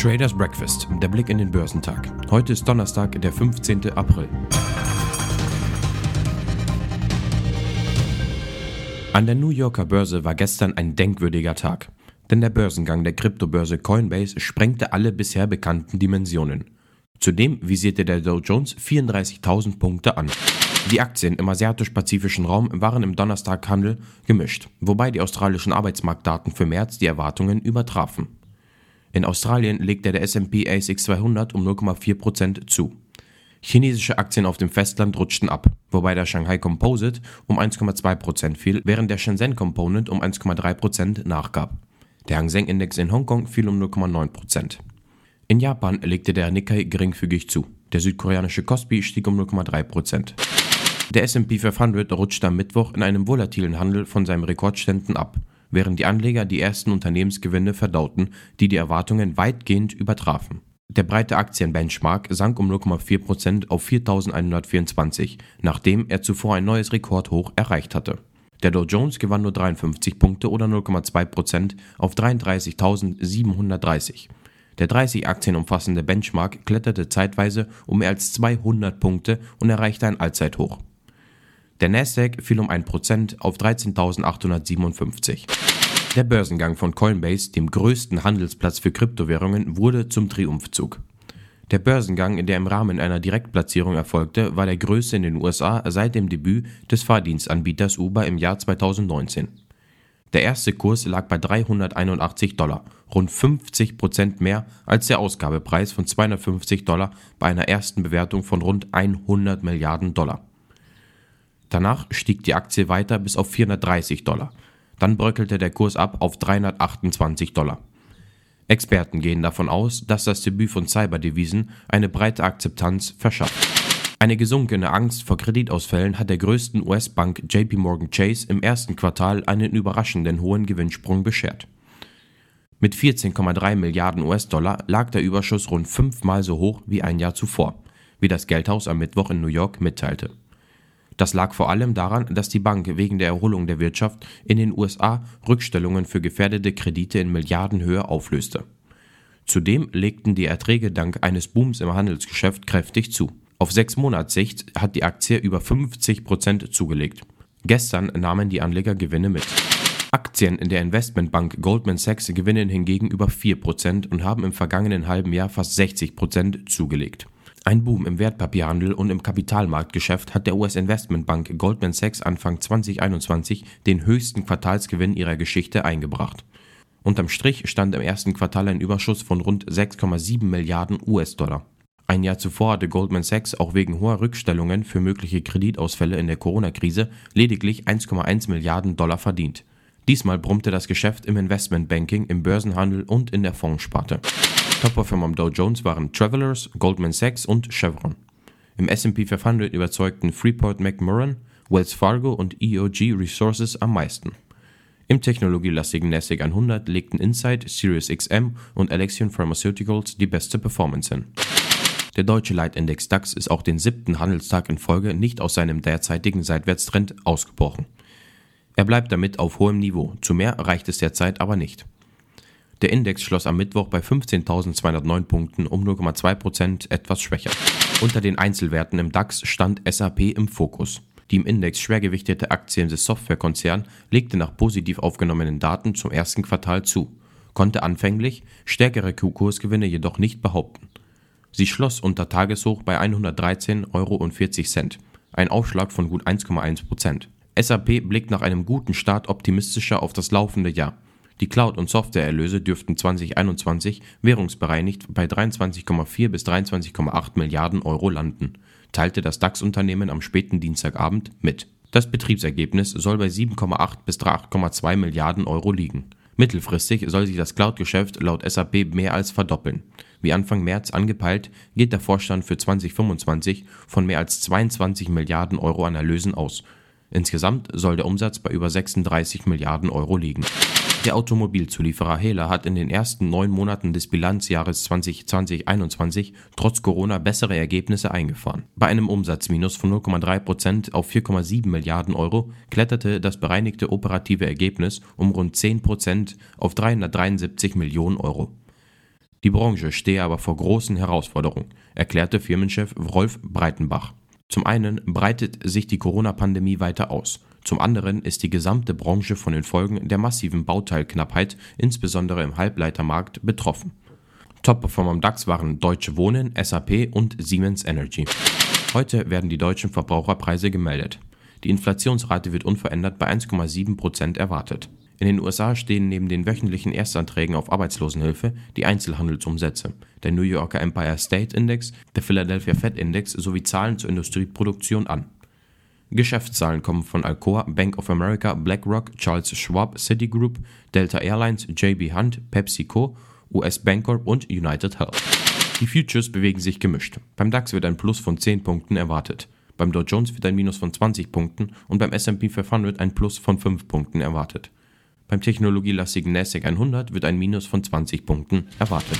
Traders Breakfast, der Blick in den Börsentag. Heute ist Donnerstag, der 15. April. An der New Yorker Börse war gestern ein denkwürdiger Tag. Denn der Börsengang der Kryptobörse Coinbase sprengte alle bisher bekannten Dimensionen. Zudem visierte der Dow Jones 34.000 Punkte an. Die Aktien im asiatisch-pazifischen Raum waren im Donnerstaghandel gemischt, wobei die australischen Arbeitsmarktdaten für März die Erwartungen übertrafen. In Australien legte der S&P ASX 200 um 0,4% zu. Chinesische Aktien auf dem Festland rutschten ab, wobei der Shanghai Composite um 1,2% fiel, während der Shenzhen Component um 1,3% nachgab. Der Hang Seng Index in Hongkong fiel um 0,9%. In Japan legte der Nikkei geringfügig zu. Der südkoreanische Kospi stieg um 0,3%. Der S&P 500 rutschte am Mittwoch in einem volatilen Handel von seinem Rekordständen ab während die Anleger die ersten Unternehmensgewinne verdauten, die die Erwartungen weitgehend übertrafen. Der breite Aktienbenchmark sank um 0,4% auf 4.124, nachdem er zuvor ein neues Rekordhoch erreicht hatte. Der Dow Jones gewann nur 53 Punkte oder 0,2% auf 33.730. Der 30 Aktien umfassende Benchmark kletterte zeitweise um mehr als 200 Punkte und erreichte ein Allzeithoch. Der Nasdaq fiel um 1% auf 13.857. Der Börsengang von Coinbase, dem größten Handelsplatz für Kryptowährungen, wurde zum Triumphzug. Der Börsengang, der im Rahmen einer Direktplatzierung erfolgte, war der größte in den USA seit dem Debüt des Fahrdienstanbieters Uber im Jahr 2019. Der erste Kurs lag bei 381 Dollar, rund 50 Prozent mehr als der Ausgabepreis von 250 Dollar bei einer ersten Bewertung von rund 100 Milliarden Dollar. Danach stieg die Aktie weiter bis auf 430 Dollar. Dann bröckelte der Kurs ab auf 328 Dollar. Experten gehen davon aus, dass das Debüt von Cyberdevisen eine breite Akzeptanz verschafft. Eine gesunkene Angst vor Kreditausfällen hat der größten US-Bank JP Morgan Chase im ersten Quartal einen überraschenden hohen Gewinnsprung beschert. Mit 14,3 Milliarden US-Dollar lag der Überschuss rund fünfmal so hoch wie ein Jahr zuvor, wie das Geldhaus am Mittwoch in New York mitteilte. Das lag vor allem daran, dass die Bank wegen der Erholung der Wirtschaft in den USA Rückstellungen für gefährdete Kredite in Milliardenhöhe auflöste. Zudem legten die Erträge dank eines Booms im Handelsgeschäft kräftig zu. Auf sechs Monatssicht hat die Aktie über 50 Prozent zugelegt. Gestern nahmen die Anleger Gewinne mit. Aktien in der Investmentbank Goldman Sachs gewinnen hingegen über 4% und haben im vergangenen halben Jahr fast 60% zugelegt. Ein Boom im Wertpapierhandel und im Kapitalmarktgeschäft hat der US-Investmentbank Goldman Sachs Anfang 2021 den höchsten Quartalsgewinn ihrer Geschichte eingebracht. Unterm Strich stand im ersten Quartal ein Überschuss von rund 6,7 Milliarden US-Dollar. Ein Jahr zuvor hatte Goldman Sachs auch wegen hoher Rückstellungen für mögliche Kreditausfälle in der Corona-Krise lediglich 1,1 Milliarden Dollar verdient. Diesmal brummte das Geschäft im Investmentbanking, im Börsenhandel und in der Fondssparte. Top-Performer am Dow Jones waren Travelers, Goldman Sachs und Chevron. Im S&P 500 überzeugten Freeport McMoran, Wells Fargo und EOG Resources am meisten. Im technologielastigen Nasdaq 100 legten Insight, SiriusXM und Alexion Pharmaceuticals die beste Performance hin. Der deutsche Leitindex DAX ist auch den siebten Handelstag in Folge nicht aus seinem derzeitigen Seitwärtstrend ausgebrochen. Er bleibt damit auf hohem Niveau, zu mehr reicht es derzeit aber nicht. Der Index schloss am Mittwoch bei 15.209 Punkten um 0,2% etwas schwächer. Unter den Einzelwerten im DAX stand SAP im Fokus. Die im Index schwergewichtete Aktie des Softwarekonzerns legte nach positiv aufgenommenen Daten zum ersten Quartal zu, konnte anfänglich stärkere Kursgewinne jedoch nicht behaupten. Sie schloss unter Tageshoch bei 113,40 Euro, ein Aufschlag von gut 1,1% SAP blickt nach einem guten Start optimistischer auf das laufende Jahr. Die Cloud- und Softwareerlöse dürften 2021 währungsbereinigt bei 23,4 bis 23,8 Milliarden Euro landen, teilte das DAX-Unternehmen am späten Dienstagabend mit. Das Betriebsergebnis soll bei 7,8 bis 8,2 Milliarden Euro liegen. Mittelfristig soll sich das Cloud-Geschäft laut SAP mehr als verdoppeln. Wie Anfang März angepeilt, geht der Vorstand für 2025 von mehr als 22 Milliarden Euro an Erlösen aus. Insgesamt soll der Umsatz bei über 36 Milliarden Euro liegen. Der Automobilzulieferer Hela hat in den ersten neun Monaten des Bilanzjahres 2020-21 trotz Corona bessere Ergebnisse eingefahren. Bei einem Umsatzminus von 0,3 Prozent auf 4,7 Milliarden Euro kletterte das bereinigte operative Ergebnis um rund 10 Prozent auf 373 Millionen Euro. Die Branche stehe aber vor großen Herausforderungen, erklärte Firmenchef Rolf Breitenbach. Zum einen breitet sich die Corona-Pandemie weiter aus. Zum anderen ist die gesamte Branche von den Folgen der massiven Bauteilknappheit, insbesondere im Halbleitermarkt, betroffen. Top-Performer im DAX waren Deutsche Wohnen, SAP und Siemens Energy. Heute werden die deutschen Verbraucherpreise gemeldet. Die Inflationsrate wird unverändert bei 1,7 Prozent erwartet. In den USA stehen neben den wöchentlichen Erstanträgen auf Arbeitslosenhilfe die Einzelhandelsumsätze, der New Yorker Empire State Index, der Philadelphia Fed Index sowie Zahlen zur Industrieproduktion an. Geschäftszahlen kommen von Alcoa, Bank of America, BlackRock, Charles Schwab, Citigroup, Delta Airlines, JB Hunt, PepsiCo, US Bancorp und United Health. Die Futures bewegen sich gemischt. Beim DAX wird ein Plus von 10 Punkten erwartet. Beim Dow Jones wird ein Minus von 20 Punkten und beim S&P 500 ein Plus von 5 Punkten erwartet. Beim technologielastigen NASDAQ 100 wird ein Minus von 20 Punkten erwartet.